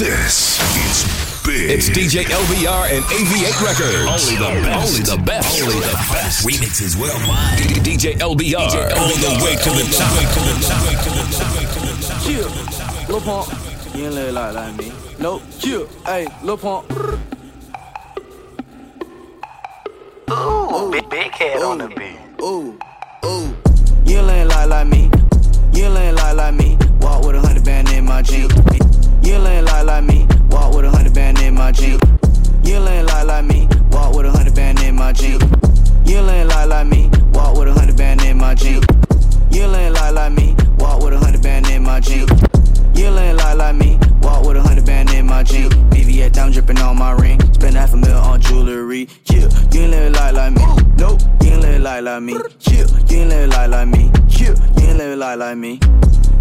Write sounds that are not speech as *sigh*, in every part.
This is big. It's DJ LBR and AV8 Records. Only the best. Only the best. Only the best. Remixes worldwide. DJ LBR. All the way to the top. Chill, Lil Pump. You ain't live like like me. Nope. Chill, hey, Lil Pump. Ooh, big, big head on the beat. Ooh, ooh. You ain't like like me. You ain't like like me. Walk with a hundred band in my jeans. You ain't like like me. Walk with a hundred band in my jeans. You ain't like like me. Walk with a hundred band in my jeans. You ain't like like me. Walk with a hundred band in my jeans. You ain't like like me. Walk with a hundred band in my jeans. You ain't like like me. Walk with a hundred band in my jeans. BB down dripping on my ring. Spend half a mil on jewelry. Yeah, you ain't like like me. Nope, you ain't like like me. Yeah, you ain't like like me. Yeah, you ain't like like me.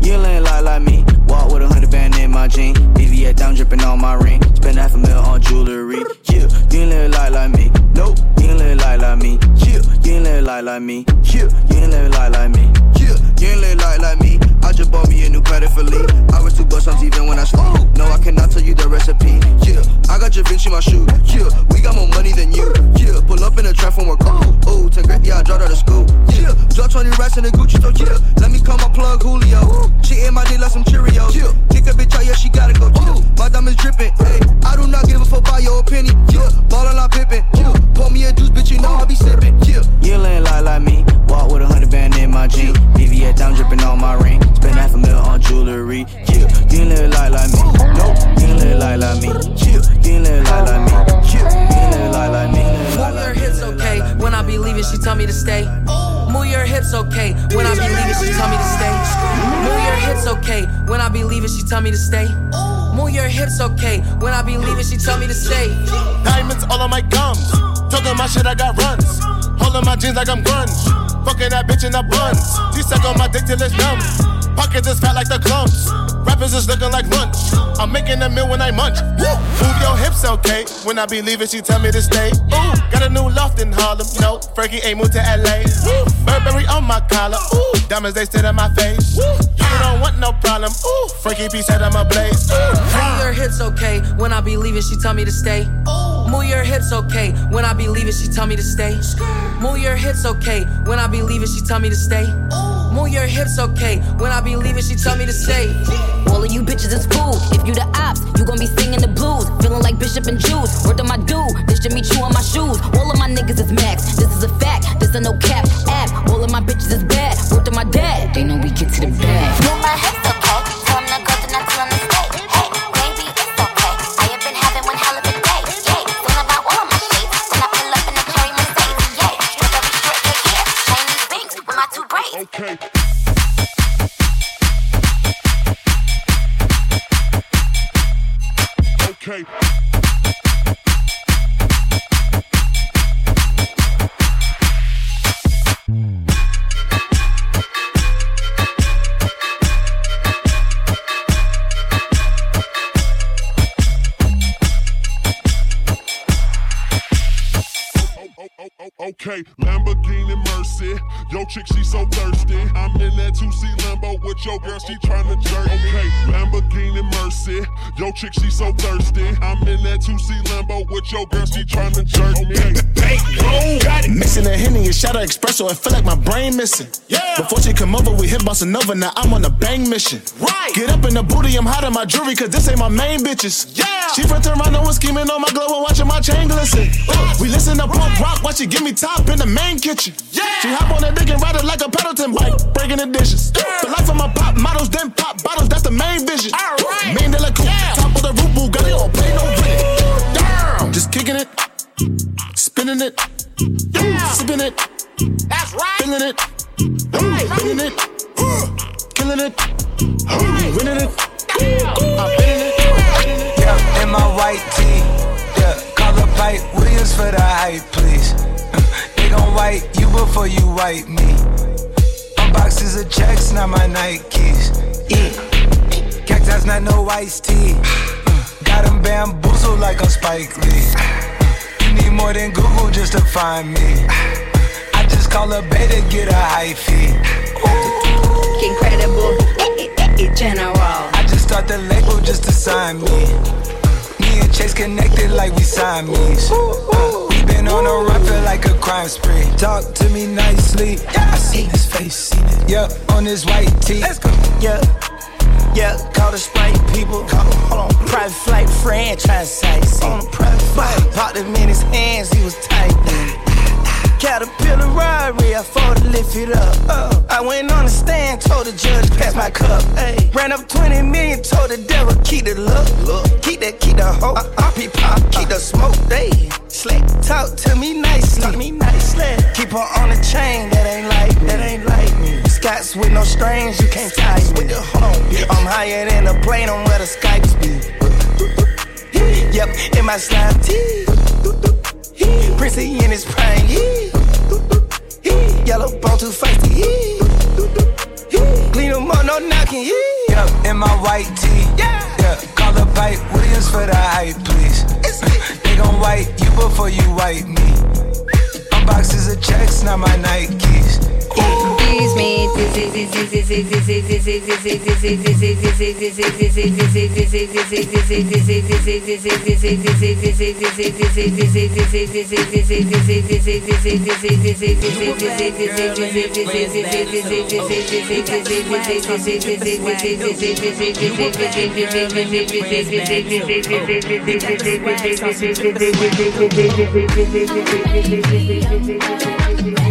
You ain't like like me. Walk with a hundred band in my jeans. BB down dripping on my ring. Spend half a mil on jewelry. Yeah, you ain't live like me. Nope, you ain't live like me. Yeah, you ain't live like me. Yeah, you ain't live like me. Yeah, you ain't like like me. I just bought me a new credit for Lee. I was two bucks even when I sleep. No, I cannot tell you the recipe. Yeah, I got your Vinci my shoe. Yeah, we got more money than you. Yeah, pull up in a trap from work. Ooh, ooh, 10 grand, yeah, I dropped out of school. Yeah, drop 20 racks in the Gucci store. Yeah, let me call my plug Julio. She in my dick like some Cheerios. Yeah, kick a bitch out, yeah, she gotta go. Yeah, my diamonds dripping. Hey, I do not give a fuck by your opinion. Yeah, ballin' like Pippin. Yeah, pour me a juice, bitch, you know I be sippin'. Yeah, you ain't lie like me. Walk with a hundred band in my jeans. BVS down dripping on my ring. Spend half a mil on jewelry. Yeah, you ain't live like like me. Nope, you ain't live like like me. Yeah, you ain't live like like me. Yeah, you ain't live like like me. Move your hips, okay. When I be leaving, she tell me to stay. Move your hips, okay. When I be leaving, she tell me to stay. Move your hips, okay. When I be leaving, she tell me to stay. Move your hips, okay. When I be leaving, she tell me to stay. Diamonds all on my gums. Talking my shit, I got runs. Holding my jeans like I'm grunge. Fucking that bitch in the buns. She suck on my dick till it's numb. Pockets is fat like the clumps. Rappers is looking like lunch. I'm making a meal when I munch. Woo! Move your hips, okay. When I be leaving, she tell me to stay. Ooh, got a new loft in Harlem. No, Fergie ain't moved to LA. Woo! Burberry on my collar. Ooh, diamonds they sit in my face. Woo! You don't want no problem. Ooh, Frankie P said I'm a blaze. Move your hips, okay. When I be leaving, she tell me to stay. Move your hips, okay. When I be leaving, she tell me to stay. Move your hips, okay. When I be leaving, she tell me to stay. Move your hips, okay. When I be leaving, she tell me to stay. All of you bitches is fool. If you the ops, you gon' be singing the blues. Feeling like Bishop and Juice. Word to my dude, this Jimmy Choo on my shoes. All of my niggas is max. This is a fact. This a no cap app. All of my bitches is bad. Word to my dad. They know we get to the bag. Move my hips, okay. Tell 'em to go, then I tell 'em to stay. Hey, baby, it's okay. Okay, Lamborghini Mercy. Yo, chick, she so thirsty. I'm in that 2C Lambo with your girl, she tryna jerk. Okay, Lamborghini Mercy. Yo, chick, she so thirsty. I'm in that 2C Lambo with your girl, she tryna jerk me. Mixing a Henny and shot of espresso, I feel like my brain missing. Yeah. Before she come over, we hit bossa nova, now I'm on a bang mission. Right. Get up in the booty, I'm hot in my jewelry, cause this ain't my main bitches. Yeah. She from Toronto and scheming on my glow and watching my chain glisten. Uh, we listen to punk rock while she give me top in the main kitchen. Yeah. She hop on that dick and ride it like a Pendleton bike, breaking the dishes. The life of my pop models, then pop bottles, that's the main vision. Alright. Spinning it, sipping it, That's right. feeling it, Right. feeling it, killing it, winning it. I'm winning it. Yeah, in my white tee. Yeah, call up Hype Williams for the hype, please. *laughs* They gon' wipe you before you wipe me. My boxes of checks, not my Nikes. Yeah. Cactus, not no iced tea. *laughs* Got 'em bamboozled like a Spike Lee. Need more than Google just to find me. I just call a beta, get a hyphy. Incredible, eh, eh, eh, general. I just start the label just to sign me. Me and Chase connected like we Siamese. Uh, we been on a run, feel like a crime spree. Talk to me nicely. I seen his face, seen it. Yeah, on his white tee. Let's go. Yeah. Yeah, call the Sprite people. Call, hold on, private flight franchise. On a private flight, popped him in his hands, he was tight. Caterpillar robbery, I fought to lift it up. Uh, I went on the stand, told the judge, pass my cup. Ay. Ran up 20 million, told the devil, keep the look. look. Keep that, keep the hope. Uh, I be pop, keep the smoke. They slick, talk to me nicely. Talk me nicely. Keep her on the chain, that ain't like, me. that ain't like me. Scots with no strings, you can't tie me. Hold on, I'm higher than a plane on where the Skypes be. Yep, in my slime tee. Prissy in his prime, yeah. Yellow bone too feisty. Clean them up, no knocking, yeah. Yep, in my white tee. Yeah. Yeah, call the Hype Williams for the hype, please. they gon' wipe you before you wipe me. My boxes of checks, not my Nikes. Excuse me. Thank you.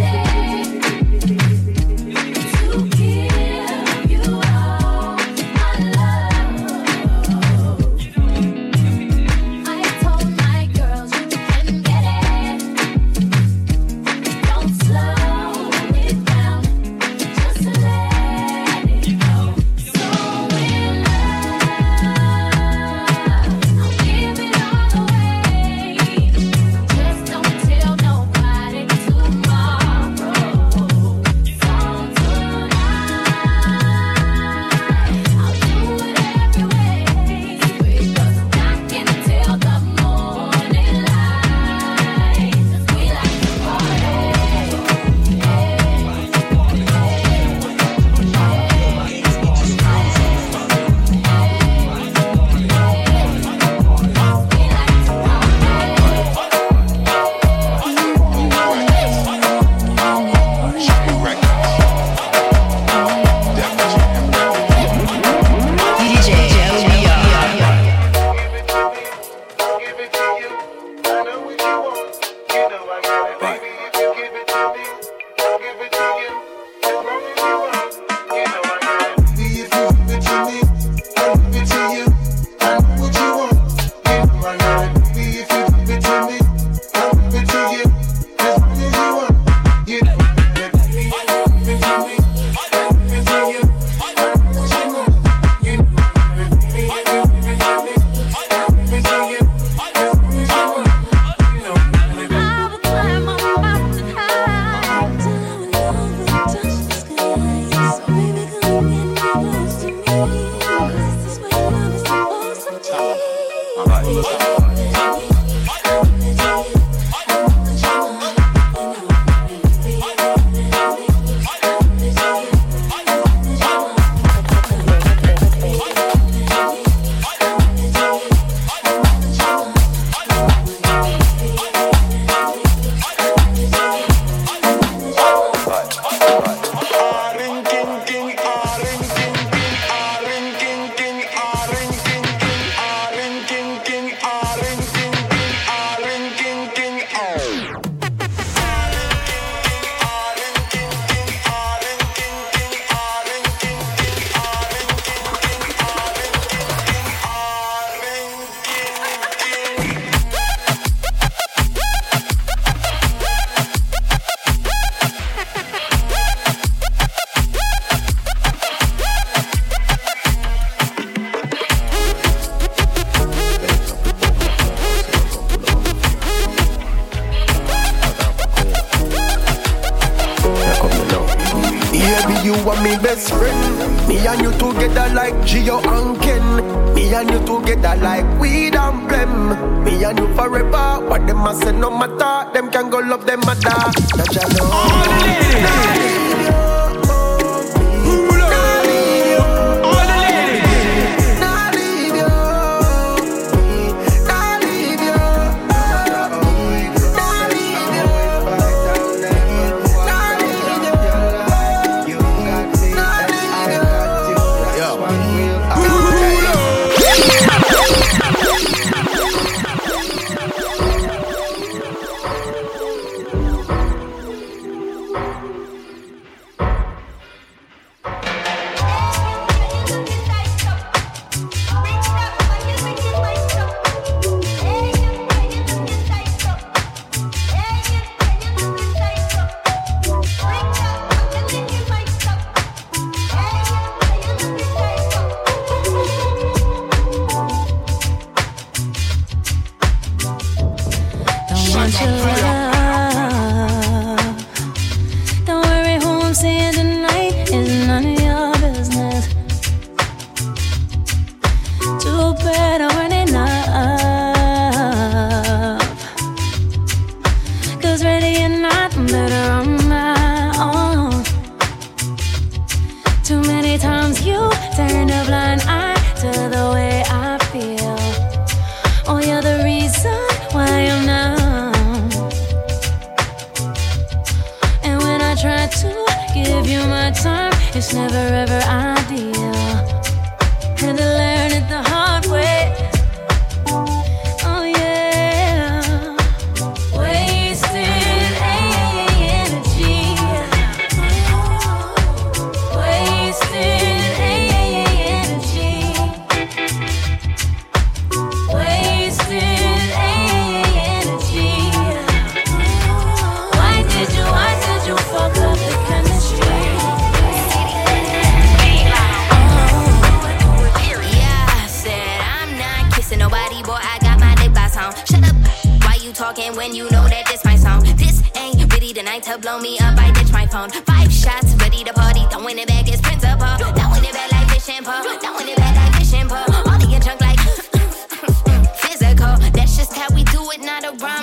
Talking when you know that this my song? This ain't really the night to blow me up. I ditch my phone. Five shots, ready to party. Throwing it back is principal. Throwing it back like fishing pole. Throwing it back like fishing pole. All of your junk like *laughs* physical. That's just how we do it, not a rhyme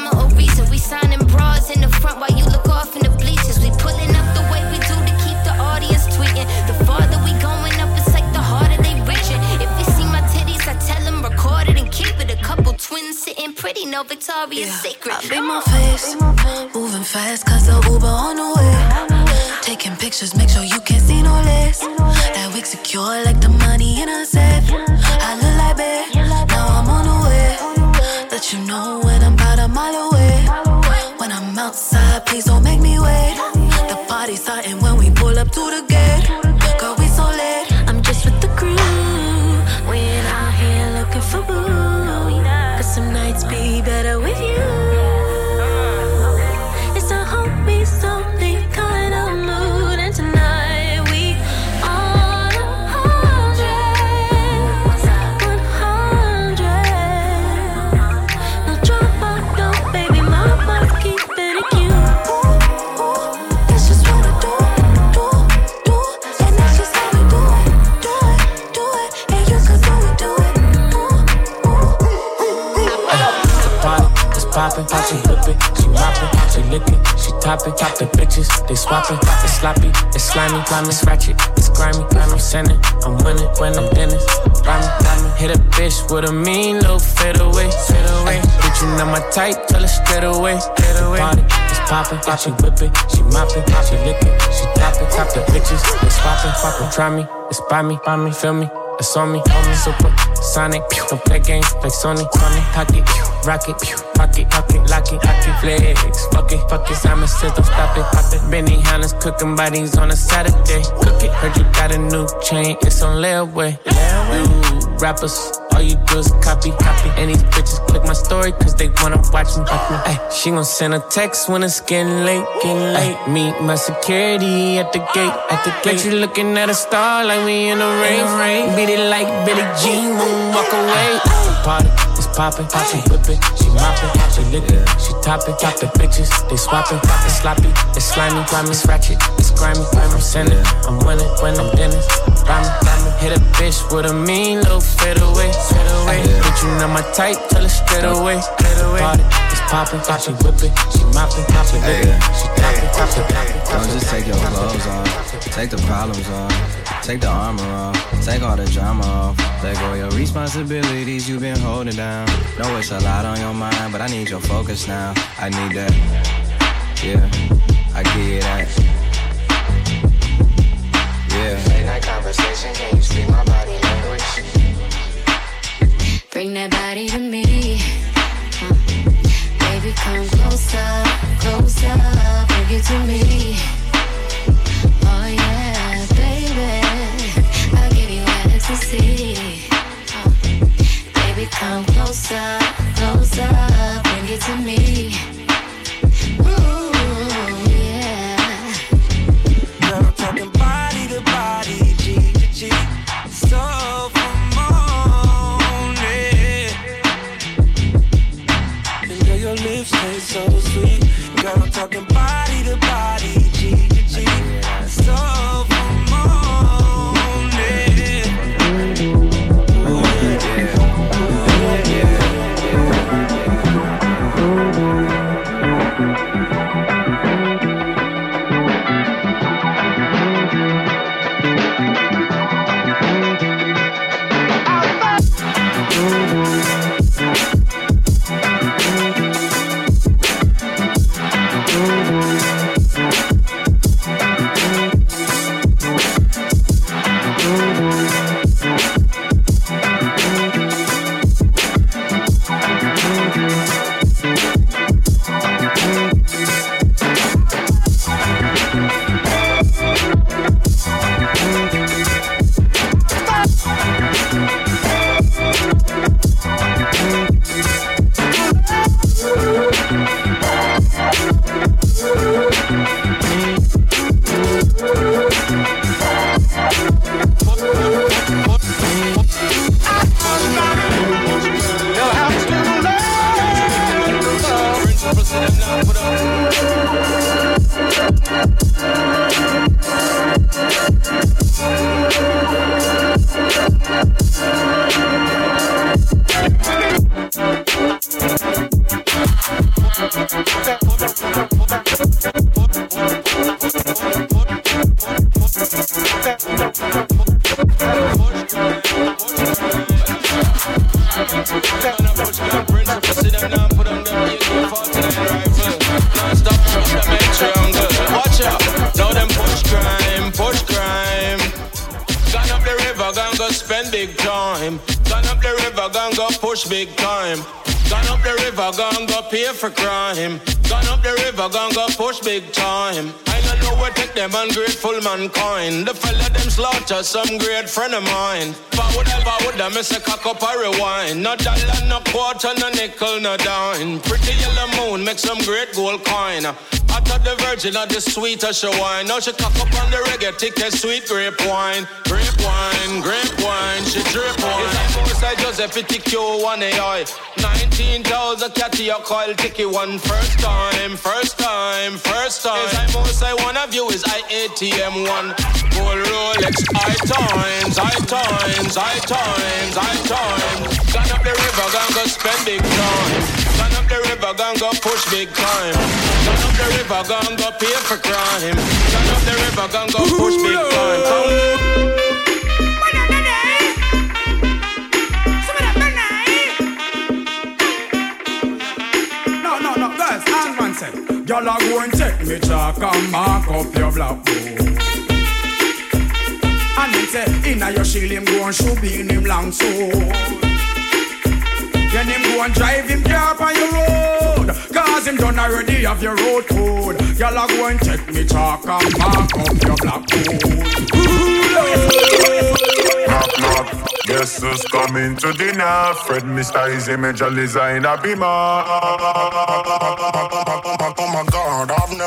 pretty, no Victoria's Secret. I beat my face, moving fast cause the Uber on the way. Taking pictures, make sure you can't see no less. That wig secure like the money in a safe. I look like babe, now I'm on the way. Let you know when I'm about a mile away. When I'm outside, please don't make me wait. The party's starting when we pull up to the gate. Moppin', she she toppin', top the bitches, they swappin', it's sloppy, it's slimy, slimy, it's ratchet, it's grimy, I'm sinning, I'm winning when I'm Dennis, rhyming, rhyming, hit a bitch with a mean little fade away, fade away, bitch you know my type, tell her straight away, straight away, party, it's poppin', she whip it, she moppin', she lickin', she toppin', top the bitches, they swappin', swappin', try me, it's by me, by me, feel me, it's on me, on me, super sonic. Don't play games like Sony, Sony. Pocket, rocket, pocket, pocket, lock it, lock it, flex. Fuck it, fuck it, Simon says don't stop it, pop it. Benihana's cooking bodies on a Saturday. Cook it, heard you got a new chain, it's on layaway. You rappers. All you do is copy, copy. And these bitches click my story cause they wanna watch me. Ay, she gon' send a text when it's getting late, getting late. Meet my security at the gate, at the gate. you looking at a star like we in the rain. Beat it like Billie Jean walk away. Party, it's poppin', she whippin', she moppin', she lickin', she toppin', top the bitches, they swappin', it's sloppy, it's slimy, slimy, it's ratchet, it's grimy, I'm sending, I'm winning when I'm Dennis, rhyming, rhyming, hit a bitch with a mean little fade away, fade away, bitch you know my type, tell her straight away, straight away, party, it's poppin', she whippin', she moppin', she lickin', she toppin', top the Don't just take your clothes off, take the problems off, take the armor off, take all the drama off, let go your responsibilities you've been holding down. Know it's a lot on your mind, but I need your focus now. I need that. Yeah, I give you that. Yeah. Late night conversation, can you speak my body language? Bring that body to me. Baby, come closer, closer. Bring it to me. Closer, push big time. Gone up the river, gone go pay for crime. Gone up the river, gone go push big time. I don't know where take them ungrateful mankind. The fella them slaughter some great friend of mine. Forward, forward, them miss a cock up a rewind. No dollar, no quarter, no nickel, no dime. Pretty yellow moon make some great gold coin. I thought the virgin of the sweeter she wine. Now she cock up on the reggae, take a sweet grape wine. Grape wine, grape wine, she drip wine. It's like Moussa Joseph, TQ, one AI. 19,000 catty, a coil, ticky one. First time, first time, first time. It's like Moussa, one of you is IATM one. Gold Rolex, high times, high times, high times, high times. Gone up the river, gone go spend big time. Up the river, gone go push big time. Gone up the river, gone go pay for crime. Gone up the river, gone go push big time. No, no, no, guys, hang one sec. Y'all are going to take me chalk and mark up your black book. And him say, inna your shield him go and shoot be in him long sword. Then him go and drive him car on your road. Cause him done already have your road code. Y'all going to take me chalk and mark up your black Knock, knock. Guess who's coming to dinner? Fred Mr. Easy Major Designer Beamer.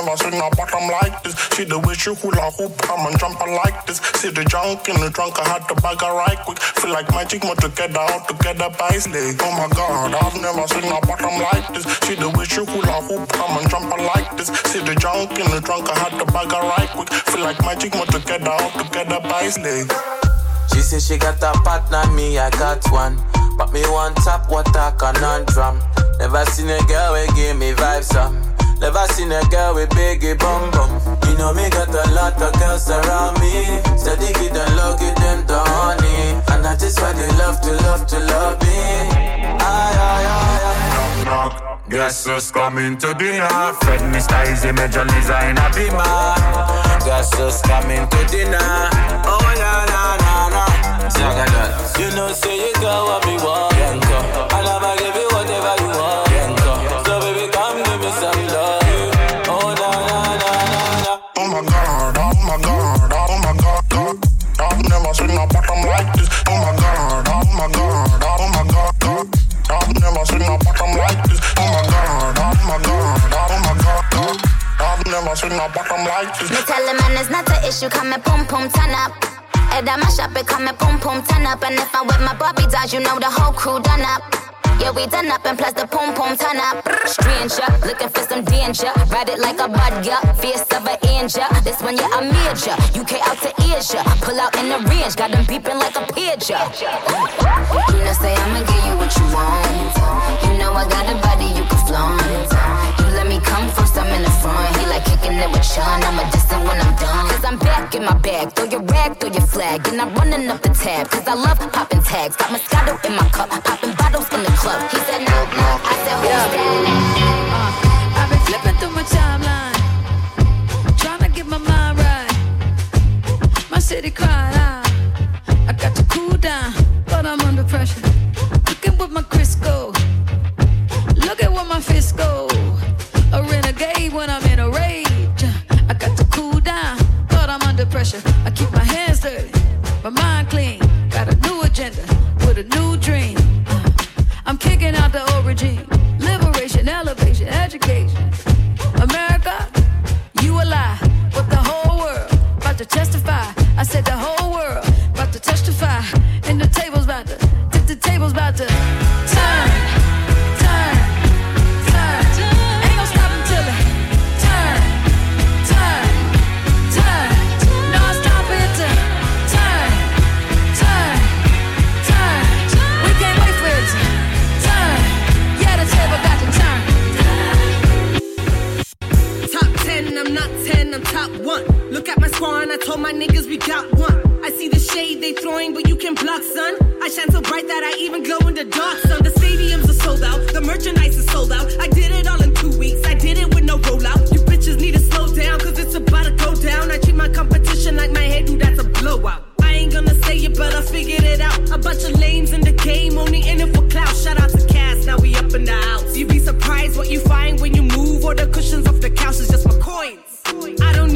Never seen a bottom like this. See the way she hula hoop, come and jump her like this. See the junk in the trunk, I had to bag her right quick. Feel like magic, more together, all together by slay. Oh my god, I've never seen a bottom like this. See the way she hula hoop, come and jump her like this. See the junk in the trunk, I had to bag her right quick. Feel like magic, more together, all together by slay. She say she got a partner, me I got one. But me one top water conundrum. Never seen a girl we give me vibes some. Never seen a girl with biggie bum bum. You know me got a lot of girls around me. Steady get them low, get them the honey. And that is why they love to love to love me. Aye, aye, aye, aye. Knock, knock. Guess who's coming to dinner? Fred Mr. Easy Major Designer Beamer. Guess who's coming to dinner? Oh na na na na. You know say you got what me want. I've never seen a bottom like this. Me tell the man it's not an issue, come and pum pum turn up. Head on my shop, it come and pum pum turn up. And if I'm with my Bobby dolls, you know the whole crew done up. Yeah, we done up and plus the pum pum turn up. Stranger, looking for some danger. Ride it like a budger, fierce of an angel. This one, yeah, I'm major. UK out to Asia. Pull out in the range, got them beeping like a pigeon. You know, say I'ma give you what you want. You know I got a body you can flaunt. Come first, I'm in the front. He like kicking it with Sean. I'm a distant when I'm done. Cause I'm back in my bag. Throw your rag, throw your flag. And I'm running up the tab. Cause I love popping tags. Got Moscato in my cup. Popping bottles in the club. He said, no, no. I said, who's that? Uh, I've been flipping through my timeline, trying to get my mind right. My city cried out. I got to cool down, but I'm under pressure. Looking with my Crisco. Look at what my fist go. Pressure. I keep my hands dirty, my niggas, we got one. I see the shade they throwing, but you can block, son. I shine so bright that I even glow in the dark, son. The stadiums are sold out, the merchandise is sold out. I did it all in two weeks, I did it with no rollout. You bitches need to slow down, cause it's about to go down. I treat my competition like my head, dude, that's a blowout. I ain't gonna say it, but I figured it out. A bunch of lames in the game, only in it for clout. Shout out to Cass, now we up in the house. You'd be surprised what you find when you move, or the cushions off the couch is just my coins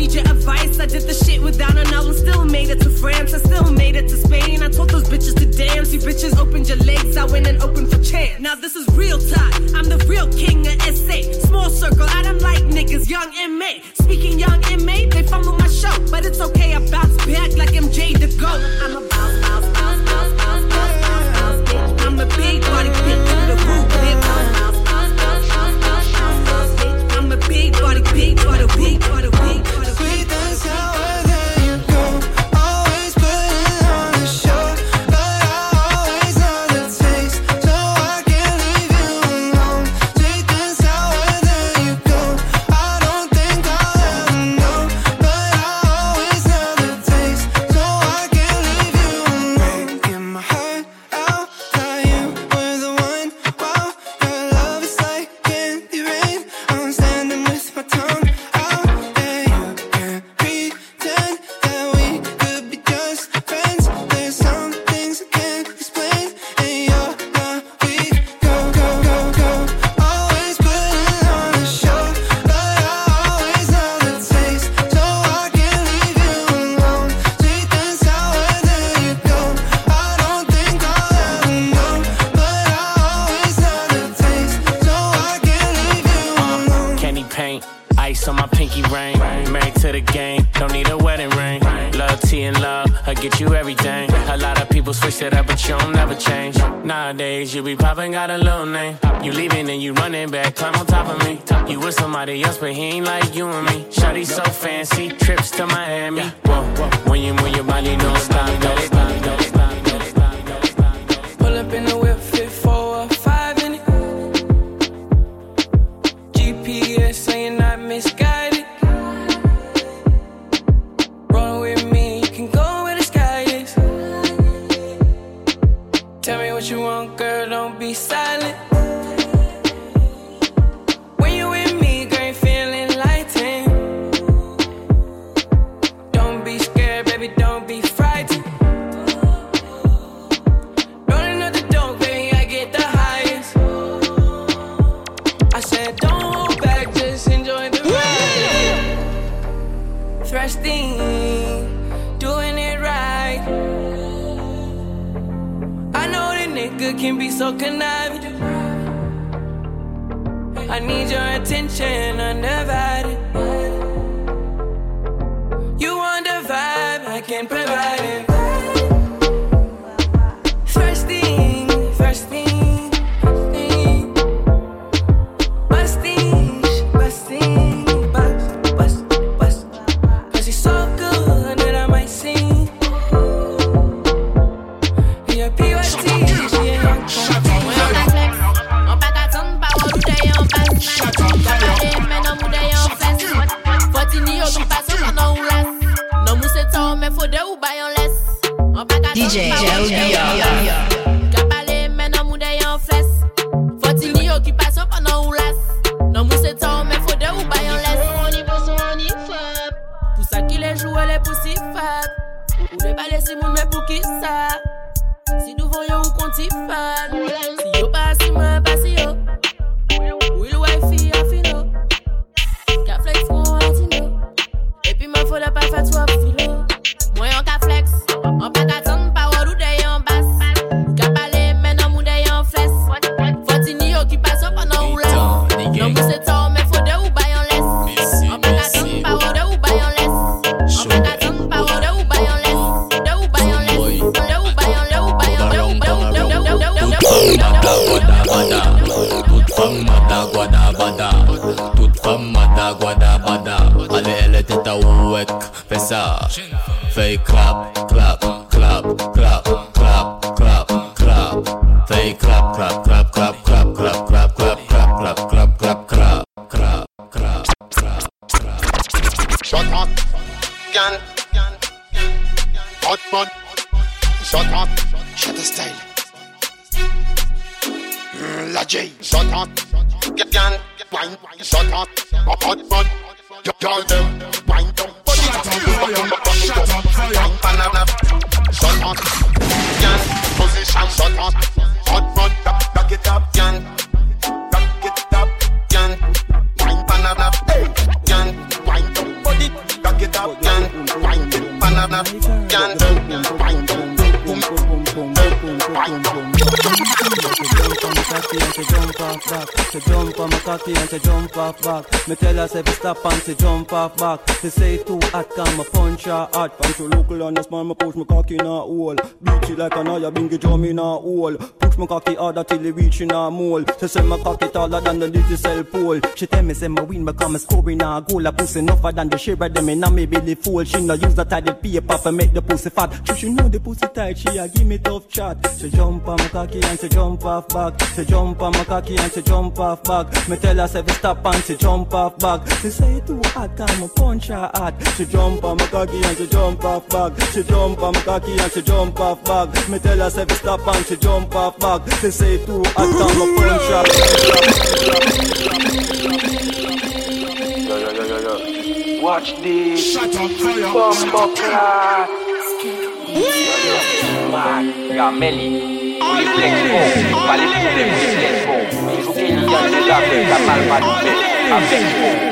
need your advice. I did the shit without an album, still made it to France. I still made it to Spain. I told those bitches to dance. You bitches opened your legs, I went and opened for chance. Now this is real talk. I'm the real king of SA. Small circle, I don't like niggas, young MA. Speaking young MA, they fumble my show. But it's okay, I bounce back like MJ the GOAT. I'm a bounce, bounce, bounce, bounce, bounce, bounce, bounce, bounce, bitch. I'm a big body bounce, bounce, bounce, bounce, bitch. I'm a big body, big body, big body, big body. É hours Poppin' got a little name. You leaving and you running back. Climb on top of me. You with somebody else, but he ain't like you and me. Shawty so fancy, trips to Miami. Whoa, when you move your body, no stop, stop. Dollar J. Shut up, get down, wine, shut up, up, up, up. Y'all them, wine, don't. Shut up, shut up, shut up, Yan, position, shut up, hot run, back it up, yan, back it up, yan, wine, banana, yan, wine, body, back it up, yan, wine, banana. She jump off back. She jump on my cocky and she jump off back. Me tell her say stop and she jump off back. She say too hot, come my punch her hot. Punch her local on the smile, me push my cocky in a hole. Beat it like an eye, bingy drum in a hole. Push my cocky harder till it reach in a mole. She say my cocky taller than the little cell pole. She tell me say my win become a scoring a goal. A pussy enougher than the of them in a me belly full. She no use the tidy paper for make the pussy fat. She she know the pussy tight, she a give me tough chat. She jump on my cocky and she jump off back. She jump on my cocky and she jump off back. Me tell her say fi stop and she jump off back. She say too hot, come a punch her hot. She jump on my cocky and she jump off back. She jump on my cocky and she jump off back. Me tell her say fi stop and she jump off back. She say too hot, come a punch her. Yo, yo, yo, yo, yo. Watch this. Shut up, fire. Bumbo clock. Man, ya Meli. Uli flex bon. refleksyon, pa le poublem silensyon, jou ke yon jodave, ka palma nou pe, aveksyon.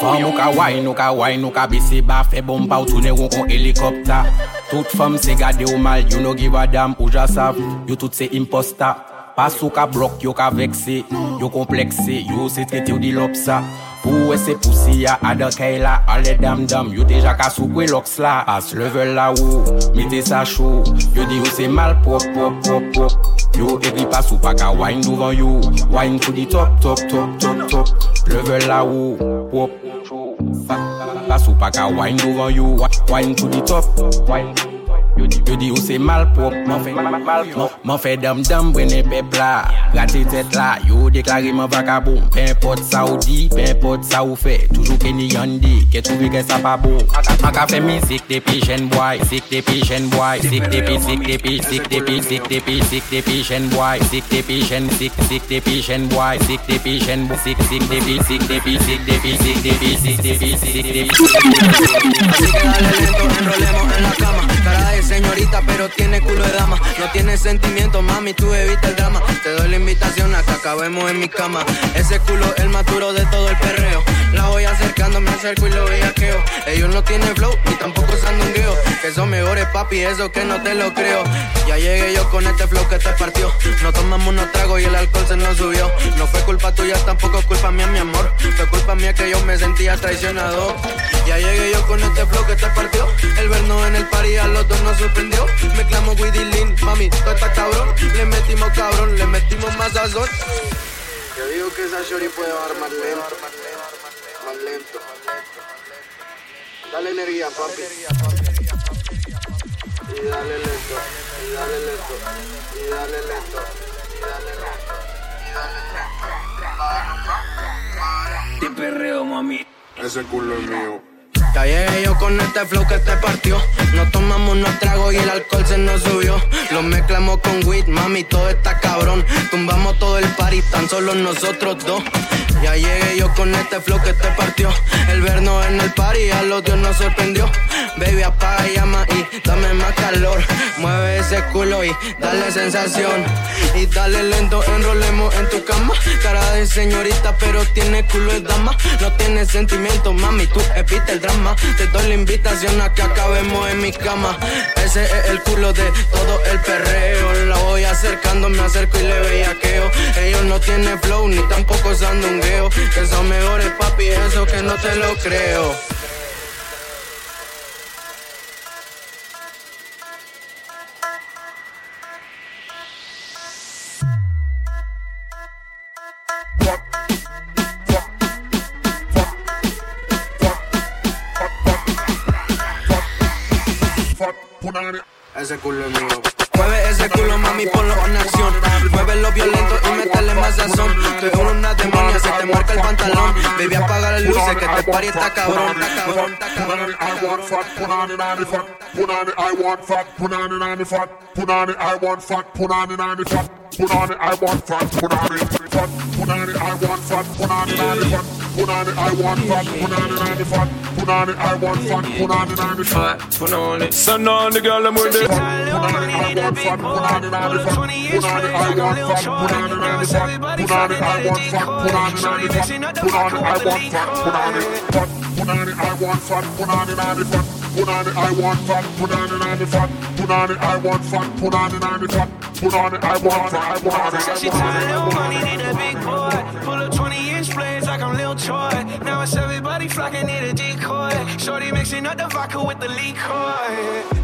Fam ou ka way, nou ka way, nou ka bisi ba, fe bomba ou toune ou kon helikopta. Tout fam se gade ou mal, you no give a dam, ou ja sav, you tout se imposta. Pas ou ka blok, yo ka vekse, yo komplekse, yo se trete ou di lopsa. ou e se pousi ya adakay la Ale dam dam, yo te jaka sou kwe loks la As level la ou, mite sa chou Yo di ou oh, se mal pop pop pop pop Yo evri pas ou pa ka wine duvan yo Wine pou di top top top top top. Level la ou, pop Pas ou pa ka wine duvan yo Wine pou di top, wine Yo di ou se malprop, man fe dam-dam brene pepla Rate tet la, yo deklare man vakabon Pe import sa ou di, pe import sa ou fe Toujou ke ni yande, ke touvi ke sa pa bon Man ka fe mi zik tepi jen boy, zik tepi jen boy Zik tepi, zik tepi, zik tepi, zik tepi, zik tepi jen boy Zik tepi jen, zik, zik tepi jen boy Zik tepi jen, zik, zik tepi, zik tepi, zik tepi, zik tepi, zik tepi, zik tepi Así que dale lento, enrolemos en la cama, cara señorita, pero tiene culo de dama. No tiene sentimiento, mami, tú evita el drama. Te doy la invitación a que acabemos en mi cama. Ese culo el más de todo el perreo. La voy acercando, me acerco y lo bellaqueo. Ellos no tienen flow, ni tampoco sandungueo. Que son mejores, papi, eso que no te lo creo. Ya llegué yo con este flow que te partió. No tomamos unos tragos y el alcohol se nos subió. No fue culpa tuya, tampoco culpa mía, mi amor. Fue culpa mía que yo me sentía traicionado. Ya llegué yo con este flow que te partió. El vernos en el party a los dos nos sorprendió. Mezclamos Widdy Lin, mami, todo está cabrón. Le metimos cabrón, le metimos más sazón. Yo digo que esa shorty puede bajar Dale energía, papi. Y dale lento, y dale lento, y dale lento, y dale lento, y dale lento. Te perreo, mami. Ese culo es mío. Ya llegué yo con este flow que te partió. No tomamos unos tragos y el alcohol se nos subió. Lo mezclamos con weed, mami, todo está cabrón. Tumbamos todo el party, tan solo nosotros dos. Ya llegué yo con este flow que te partió. El vernos en el party a los dios nos sorprendió. Baby, apaga y llama y dame más calor. Mueve ese culo y dale sensación. Y dale lento, enrolemos en tu cama. Cara de señorita, pero tiene culo de dama. No tiene sentimiento, mami, tú evita el drama. Te doy la invitación a que acabemos en mi cama. Ese es el culo de todo el perreo. La voy acercando, me acerco y le bellaqueo. Ellos no tienen flow ni tampoco sandungueo. Que son mejores, papi, eso que no te lo creo. Ese culo es mío. Mueve ese culo, mami, ponlo en acción. Muévelo violento y métele más sazón. Tú eres una demonia, se te marca el pantalón. Baby, apaga las luces, que te pari está cabrón. Está cabrón, está cabrón. I want fat, put on it on the fat. Put on it, I want fat, put on it fat. Put on it, I want fat, put on it on the fat. Put on it, I want fat, put on it fat. Put on it, I want fat, put on it on the fat. Put on it, I want fat, put on it on the fat. Put on it, I want fat, put on it on the fat. Put on it. Sun on the girl, I'm with it. Put on it, I want fat, put on it on fat. Put on it, I want fat, put on it on the fat. Put on it, I want fat, put on it on the fat. Put on it, I want fat, put on it fat. Put on it, I want fat, put on it on the fat. Put on it, I want fat, put on it on the fat. Put on it, I want fat, put on it on the fat. Put on it, I want. Put on it, Said I she want tired, it. money, need a big boy. Pull up 20 inch blades like I'm Lil Troy. Now it's everybody flocking, need a decoy. Shorty mixing up the vodka with the liquor.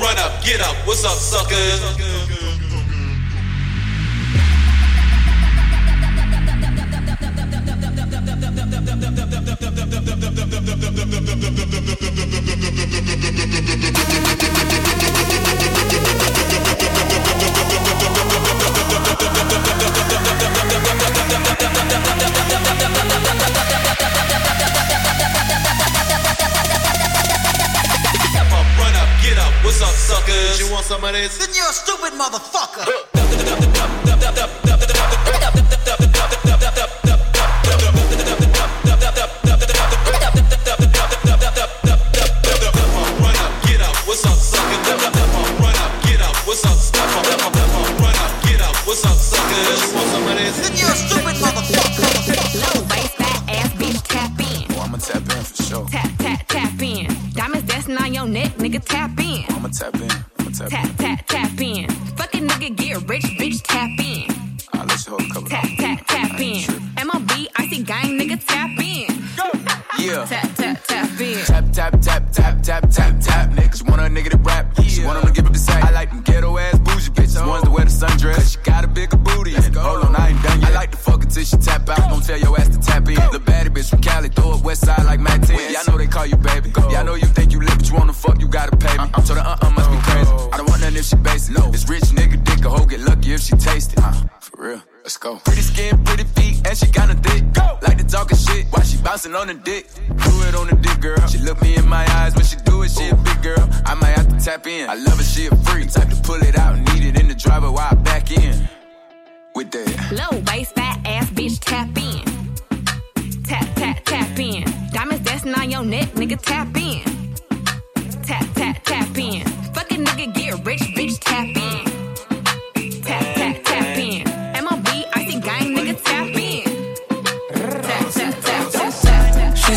run up, get up. What's up, suckers? Up. What's up, suckers? You want some of this? Then you're a stupid motherfucker. Dick, girl. She look me in my eyes when she do it. She a big girl. I might have to tap in. I love her, she a freak. Type to pull it out, need it in the driver while I back in. With that. Low waist, fat ass bitch, tap in. Tap, tap, tap in. Diamonds dancing on your neck, nigga, tap in. Tap, tap, tap in. Fucking nigga get rich, bitch, tap in.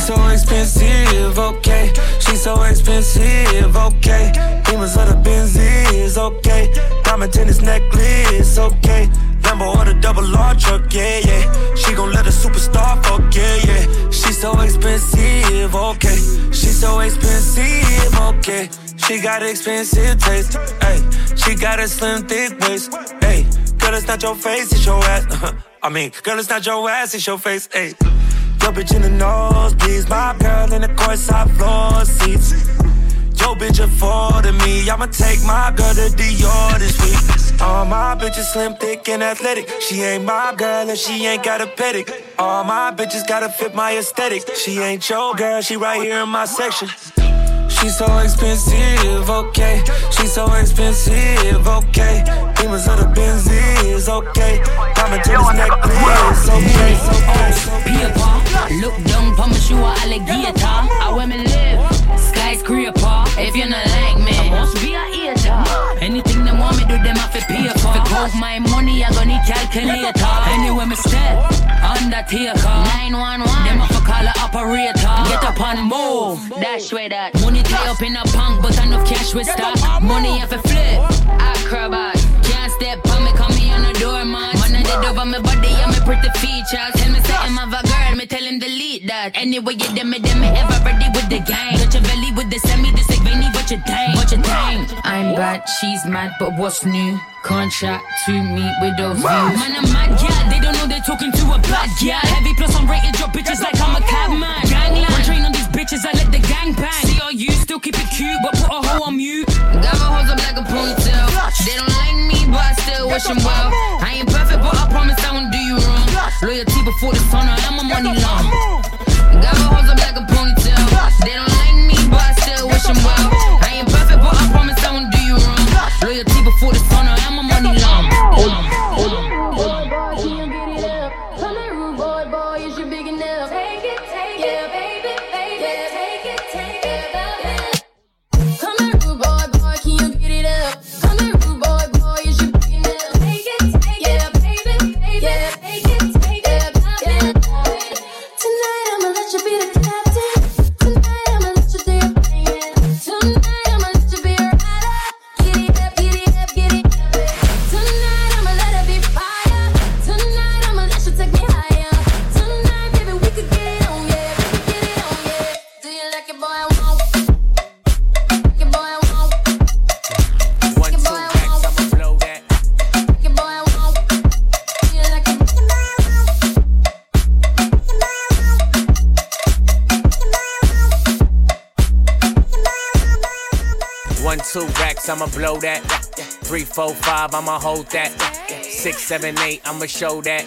So expensive, okay. She's so expensive, okay. Demons of the Benzies, okay. Diamond tennis necklace, okay. Lambo or the double R truck, yeah, yeah. She gon' let a superstar fuck, yeah, yeah. She's so expensive, okay. She's so expensive, okay. She got expensive taste, hey. She got a slim, thick waist, hey. Girl, it's not your face, it's your ass. *laughs* I mean, girl, it's not your ass, it's your face, hey. Yo, bitch in the nose, please. my girl in the courtside floor seats. Yo, bitch affording me, I'ma take my girl to Dior this week. All my bitches slim, thick, and athletic. She ain't my girl and she ain't got a pedic. All my bitches gotta fit my aesthetic. She ain't your girl, she right here in my section. She's so expensive, okay. She's so expensive, okay. Demons of the Benzies, okay. Diamond tennis necklace, okay. Paper, look down for my shoe alligator. I women live skyscraper. If you're not like me, I must be a hater. Anything they want me do, them have to pay for. If count my money, I gonna need calculator. Anyway, me step undertaker. 911, them have to call a operator. Get up and move. Dash way that money tie up in a punk, but enough cash with stock. Money have to flip. Acrobat, can't step on me, come me on the door, man. Man, I Head over my body, I'm a pretty features. Tell me something of a girl, me tell him delete that. Anyway, you dem me, dem me ever ready with the gang. Touch your belly with the semi, this like veiny, what you think? What you think? I'm bad, she's mad, but what's new? Contract to meet with those views. Man, I'm mad, yeah. They don't know they're talking to a bad yeah. Heavy plus I'm rated, drop bitches like I'm a cabman. Bitches, I let the gang bang. See all you still keep it cute, but put a hoe on mute. Got my hoes up like a ponytail. They don't like me, but I still wish them well. I ain't perfect, but I promise I won't do you wrong. Loyalty before the sun, I am a money long. Got my hoes up like a ponytail. They don't like me, but I still wish them well. I ain't perfect, but I promise I won't do you wrong. Loyalty before the sun, I am a money two racks, I'ma blow that. Three, four, five, I'ma hold that. Six, seven, eight, I'ma show that.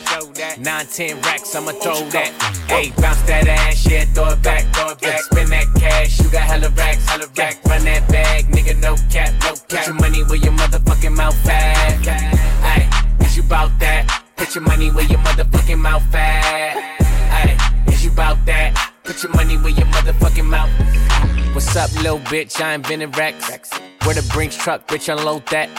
Nine, ten racks, I'ma throw that. Hey, bounce that ass, yeah, throw it back, throw it back. Spend that cash, you got hella racks, hella rack. Run that bag, nigga, no cap, no cap. Put your money where your motherfucking mouth at. Hey, is you bout that? Put your money where your motherfucking mouth at. Hey, is you bout that? Put your money where your motherfucking mouth. What's up, little bitch? I invented racks. Where the Brinks truck, bitch, unload that.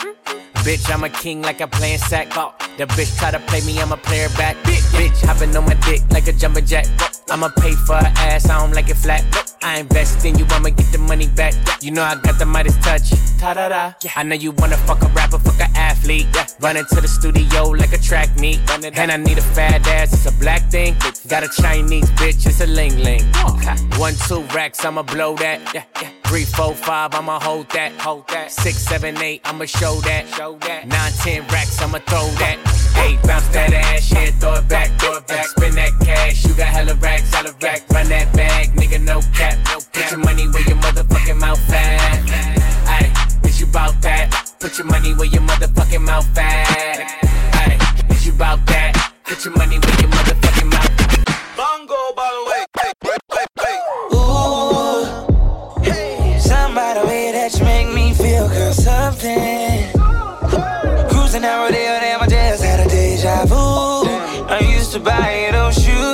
Bitch, I'm a king like I'm playing sack. Uh, the bitch try to play me, I'm a player back. Bitch, hopping on my dick like a jumper jack. I'ma pay for her ass, I don't like it flat. I invest in you, I'ma get the money back. You know I got the Midas touch. Ta-da-da. I know you wanna fuck a rapper, fuck a athlete. Running to the studio like a track meet. And I need a fat ass, it's a black thing. Got a Chinese bitch, it's a ling ling. One, two racks, I'ma blow that. Three, four, five, I'ma hold that. Hold that. Six, seven, eight, I'ma show that. Show that. Nine, ten racks, I'ma throw that. Eight, bounce that ass, yeah, throw it back, throw it back. Spin that cash, you got hella racks, hella rack. Run that bag, nigga, no cap, no. Put your money where your motherfucking mouth at. Ayy, is you bout that? Put your money where your motherfucking mouth at. Ayy, is you bout that? Put your money where your motherfucking mouth. Bongo, by the way. Ooh, hey, somebody way that you make me feel girl something. Buy those shoes,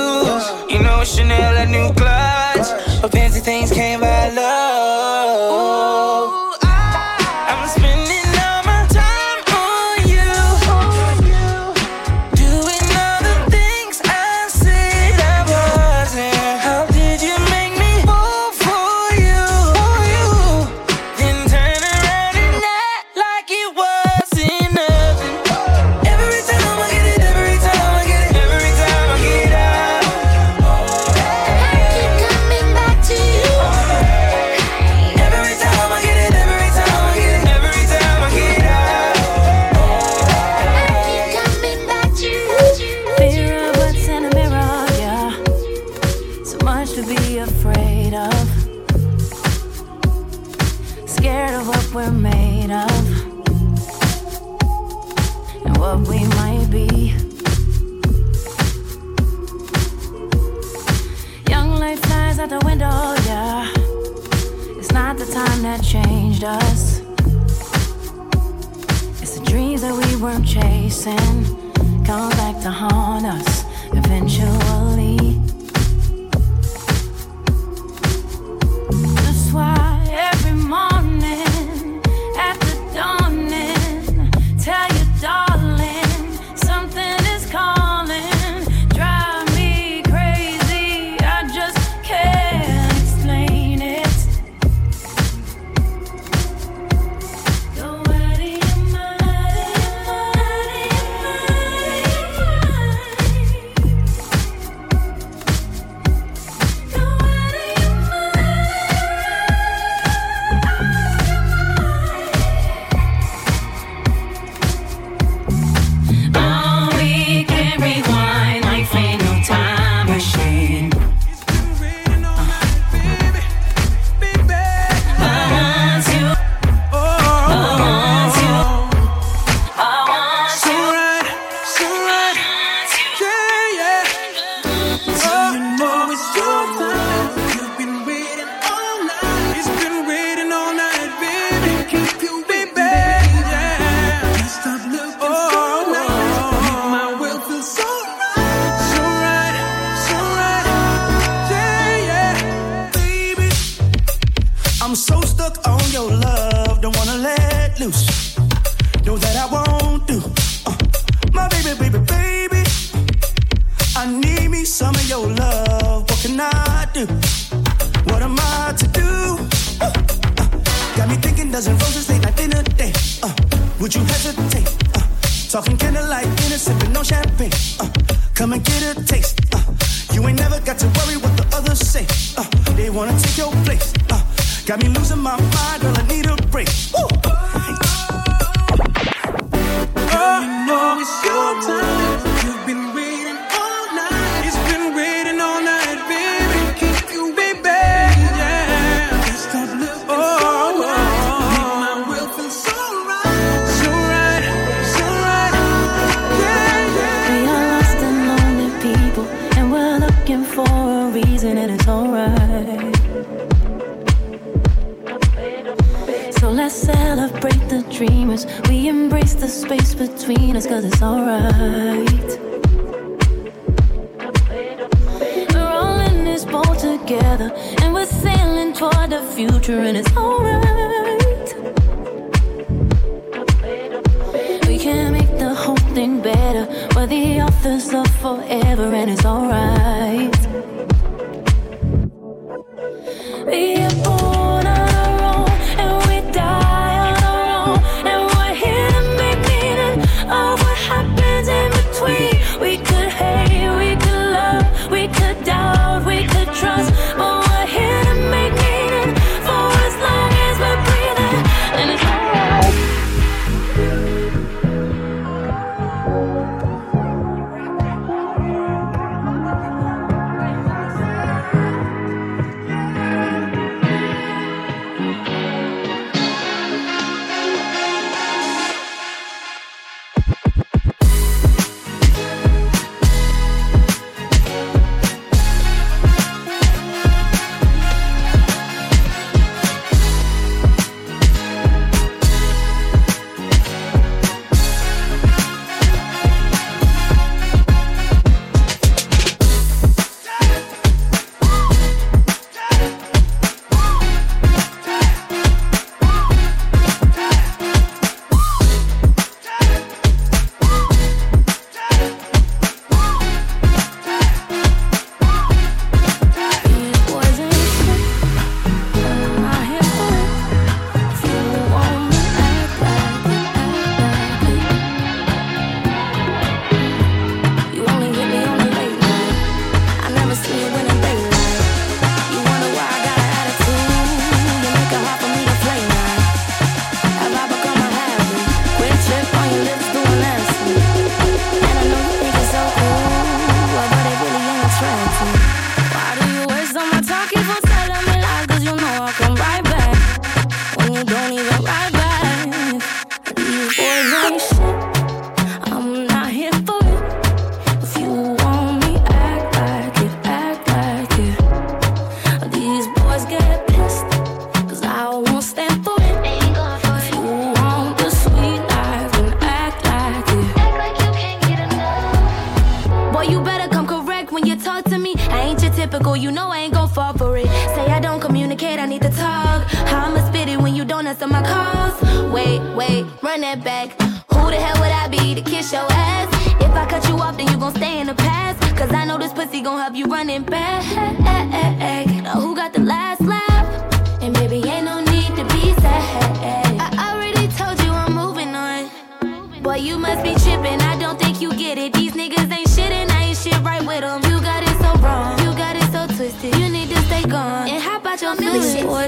for a reason, and it's alright. So let's celebrate the dreamers. We embrace the space between us, cause it's alright. We're all in this boat together, and we're sailing toward the future, and it's alright. The authors of forever, and it's alright.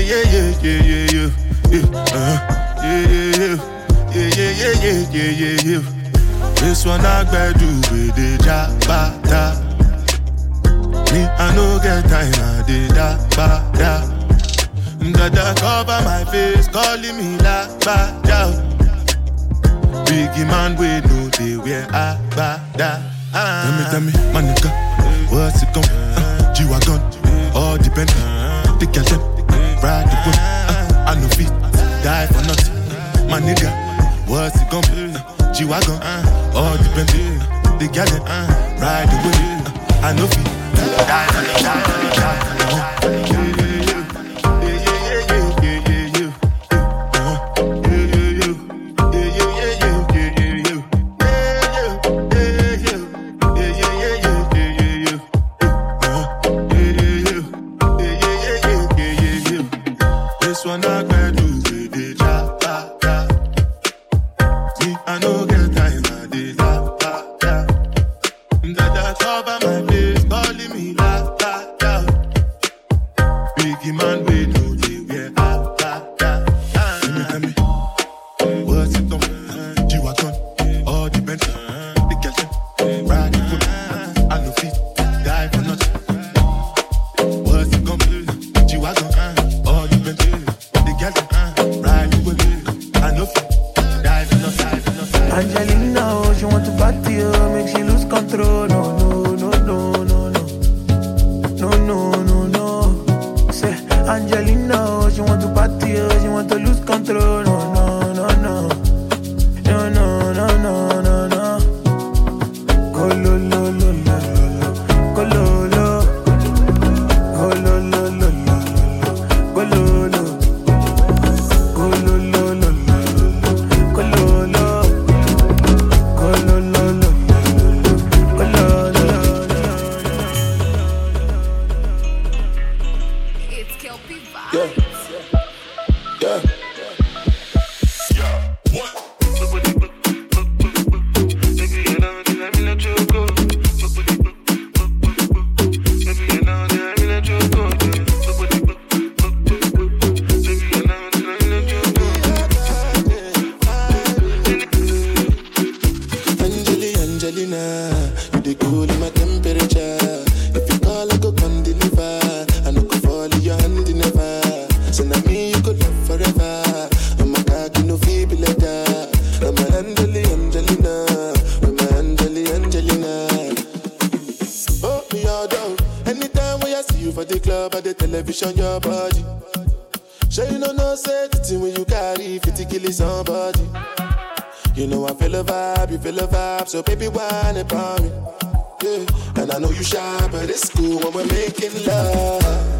yeah, yeah, yeah, yeah, yeah, yeah, yeah, uh, yeah, yeah, yeah, yeah, yeah, yeah, yeah, yeah. This one I gotta do with the jabata. Me, I no get time, I did that, ba, da. Dada cover my face, calling me la, ba, da. Biggie man, we know the wear a, ba, da. Ah. Tell me, tell me, my nigga, what's it gon' uh, G-Wagon, all depend, the girl ride the whip. Ah, I know fit, die for nothing. My nigga, what's it gonna be? Uh, G wagon, ah, all depends. The gallon, ah, ride the whip. I know fit, die for nothing. if your man with Anytime when I see you for the club or the television, your body. Sure you know no say the thing when you carry 50 kill somebody. You know I feel a vibe, you feel a vibe, so baby whine upon me. Yeah. And I know you shy, but it's cool when we're making love.